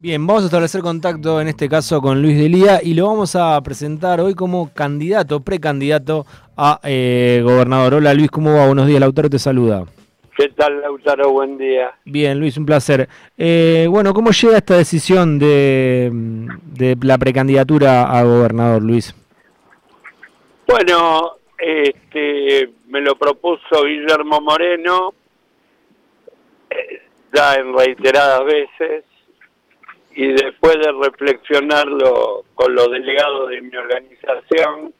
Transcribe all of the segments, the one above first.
Bien, vamos a establecer contacto en este caso con Luis Delía y lo vamos a presentar hoy como candidato, precandidato a eh, gobernador. Hola Luis, ¿cómo va? Buenos días, Lautaro te saluda. ¿Qué tal, Lautaro? Buen día. Bien, Luis, un placer. Eh, bueno, ¿cómo llega esta decisión de, de, la precandidatura a gobernador, Luis? Bueno, este, me lo propuso Guillermo Moreno, eh, ya en reiteradas veces, y después de reflexionarlo con los delegados de mi organización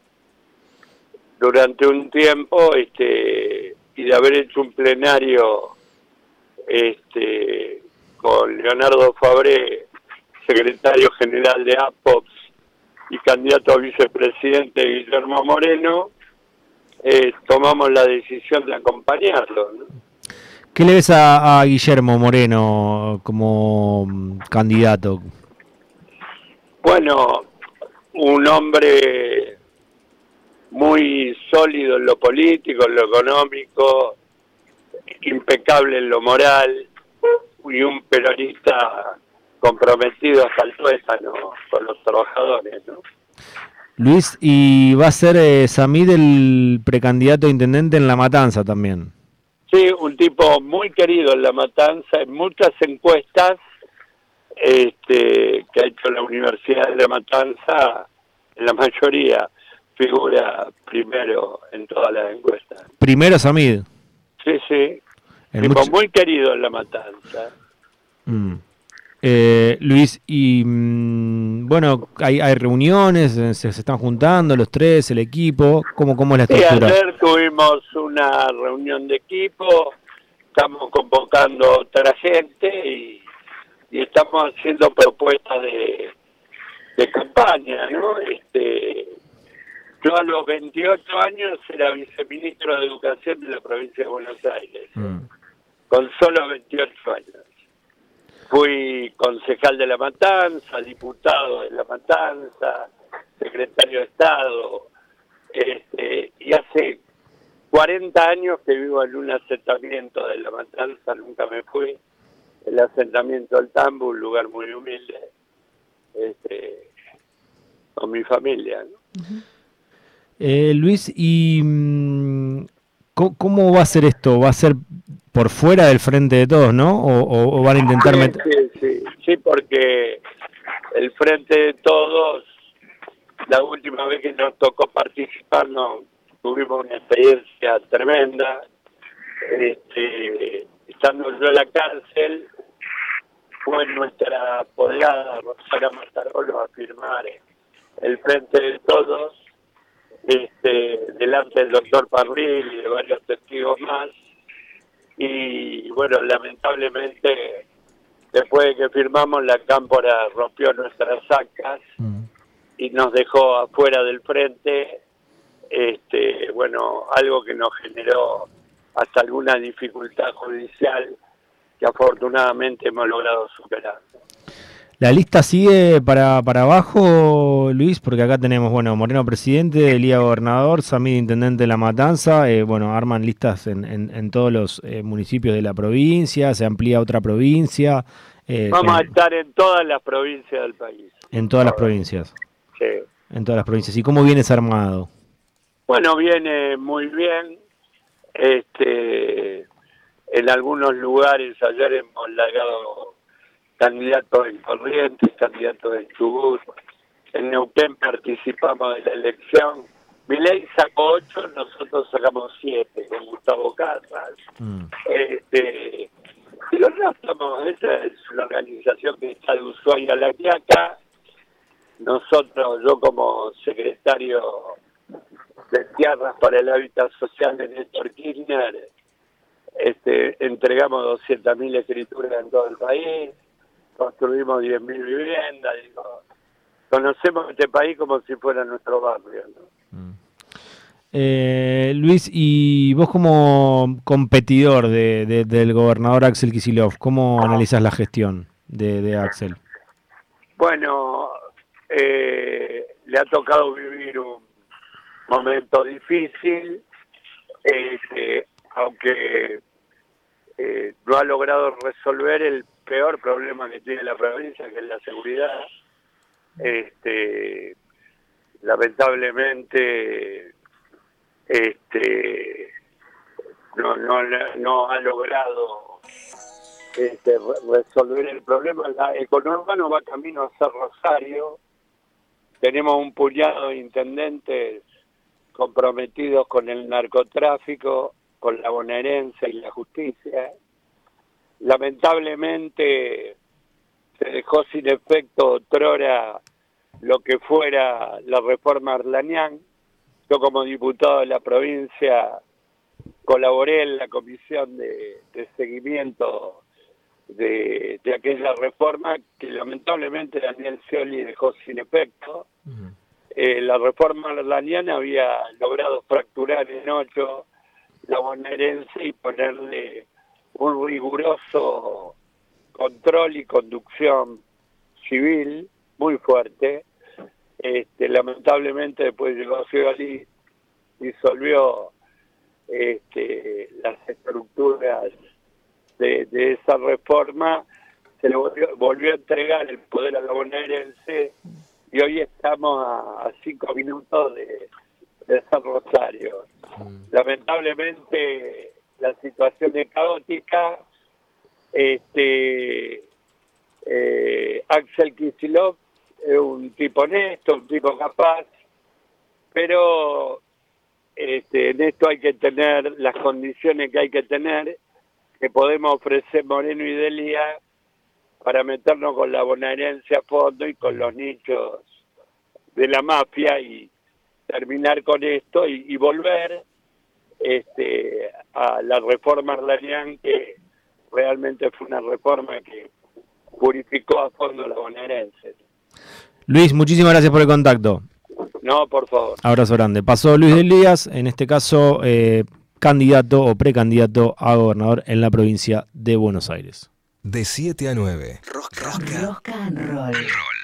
durante un tiempo este y de haber hecho un plenario este con Leonardo Fabré, secretario general de APOPS y candidato a vicepresidente Guillermo Moreno, eh, tomamos la decisión de acompañarlo. ¿Qué le ves a, a, Guillermo Moreno como mm, candidato? Bueno, un hombre muy sólido en lo político, en lo económico, impecable en lo moral y un peronista comprometido hasta el tuétano con los trabajadores. ¿no? Luis, ¿y va a ser eh, Samid el precandidato a intendente en La Matanza también? Sí, un tipo muy querido en La Matanza, en muchas encuestas este, que ha hecho la Universidad de La Matanza, en la mayoría figura primero en todas las encuestas. ¿Primero Samid? Sí, sí. En tipo muy querido en La Matanza. Mm. Eh, Luis, y mmm, bueno, hay, hay reuniones, se, se, están juntando los tres, el equipo, ¿cómo, cómo es la estructura? Sí, ayer tuvimos una reunión de equipo, estamos convocando otra gente y, y estamos haciendo propuestas de, de campaña, ¿no? Este, yo a los 28 años era viceministro de Educación de la provincia de Buenos Aires, mm. con solo 28 años fui concejal de La Matanza, diputado de La Matanza, secretario de Estado, este, y hace 40 años que vivo en un asentamiento de La Matanza, nunca me fui, el asentamiento del Tambo, un lugar muy humilde, este, con mi familia. ¿no? Eh, Luis, ¿y mmm, cómo va a ser esto? ¿Va a ser por fuera del frente de todos, ¿no? O, van a intentar sí, meter... Sí, sí, sí, porque el frente de todos, la última vez que nos tocó participar, no, tuvimos una experiencia tremenda. Este, estando yo en la cárcel, fue nuestra apoderada Rosana Martarolo a firmar el frente de todos, este, delante del doctor Parril y de varios testigos más y bueno, lamentablemente después de que firmamos la cámpora rompió nuestras actas mm. y nos dejó afuera del frente, este, bueno, algo que nos generó hasta alguna dificultad judicial que afortunadamente hemos logrado superar. La lista sigue para, para abajo, Luis, porque acá tenemos, bueno, Moreno presidente, Elía gobernador, Samid intendente de La Matanza, eh, bueno, arman listas en, en, en todos los eh, municipios de la provincia, se amplía otra provincia. Eh, Vamos a estar en todas las provincias del país. En todas las provincias. Sí. En todas las provincias. ¿Y cómo vienes armado? Bueno, viene muy bien. Este, en algunos lugares ayer hemos largado candidatos en Corrientes, candidatos en Chubut. En Neuquén participamos de la elección. Milei sacó ocho, nosotros sacamos siete, con Gustavo Casas. Mm. Este, y los estamos, esa es una organización que está de Ushuaia a La Quiaca. Nosotros, yo como secretario de Tierras para el Hábitat Social de Néstor Kirchner, este, entregamos 200.000 escrituras en todo el país construimos 10.000 viviendas, digo, conocemos este país como si fuera nuestro barrio. ¿no? Mm. Eh, Luis, y vos como competidor de, de, del gobernador Axel Kisilov, ¿cómo analizas la gestión de, de Axel? Bueno, eh, le ha tocado vivir un momento difícil, eh, aunque no ha logrado resolver el peor problema que tiene la provincia, que es la seguridad. Este, lamentablemente, este, no, no, no ha logrado este, resolver el problema. La, conurbano va camino a ser Rosario. Tenemos un puñado de intendentes comprometidos con el narcotráfico, con la bonaerense y la justicia. Lamentablemente se dejó sin efecto otrora lo que fuera la reforma Arlanián. Yo como diputado de la provincia colaboré en la comisión de, seguimiento de, aquella reforma que lamentablemente Daniel Scioli dejó sin efecto. Eh, la reforma arlaniana había logrado fracturar en ocho la bonaerense y ponerle un riguroso control y conducción civil muy fuerte. Este, lamentablemente después llegó Scioli, disolvió este, las estructuras de, esa reforma, se le volvió, a entregar el poder a la bonaerense y hoy estamos a, cinco minutos de, de San Rosario. Lamentablemente la situación es caótica. Este, eh, Axel Kisilov es un tipo honesto, un tipo capaz, pero este, en esto hay que tener las condiciones que hay que tener, que podemos ofrecer Moreno y Delia para meternos con la bonaerense a fondo y con los nichos de la mafia y terminar con esto y, volver este, a la reforma Arlanian que realmente fue una reforma que purificó a fondo la bonaerense. Luis, muchísimas gracias por el contacto. No, por favor. Abrazo grande. Pasó Luis Delías, en este caso eh, candidato o precandidato a gobernador en la provincia de Buenos Aires. De 7 a 9. Rock, rock, rock and roll.